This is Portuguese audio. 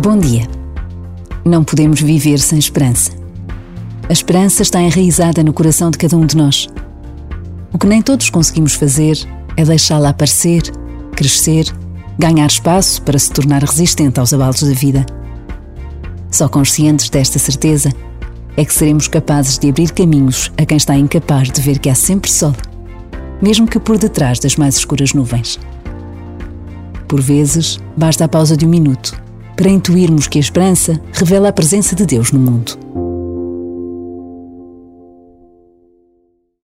Bom dia. Não podemos viver sem esperança. A esperança está enraizada no coração de cada um de nós. O que nem todos conseguimos fazer é deixá-la aparecer, crescer, ganhar espaço para se tornar resistente aos abalos da vida. Só conscientes desta certeza é que seremos capazes de abrir caminhos a quem está incapaz de ver que há sempre sol, mesmo que por detrás das mais escuras nuvens. Por vezes, basta a pausa de um minuto para intuirmos que a esperança revela a presença de Deus no mundo.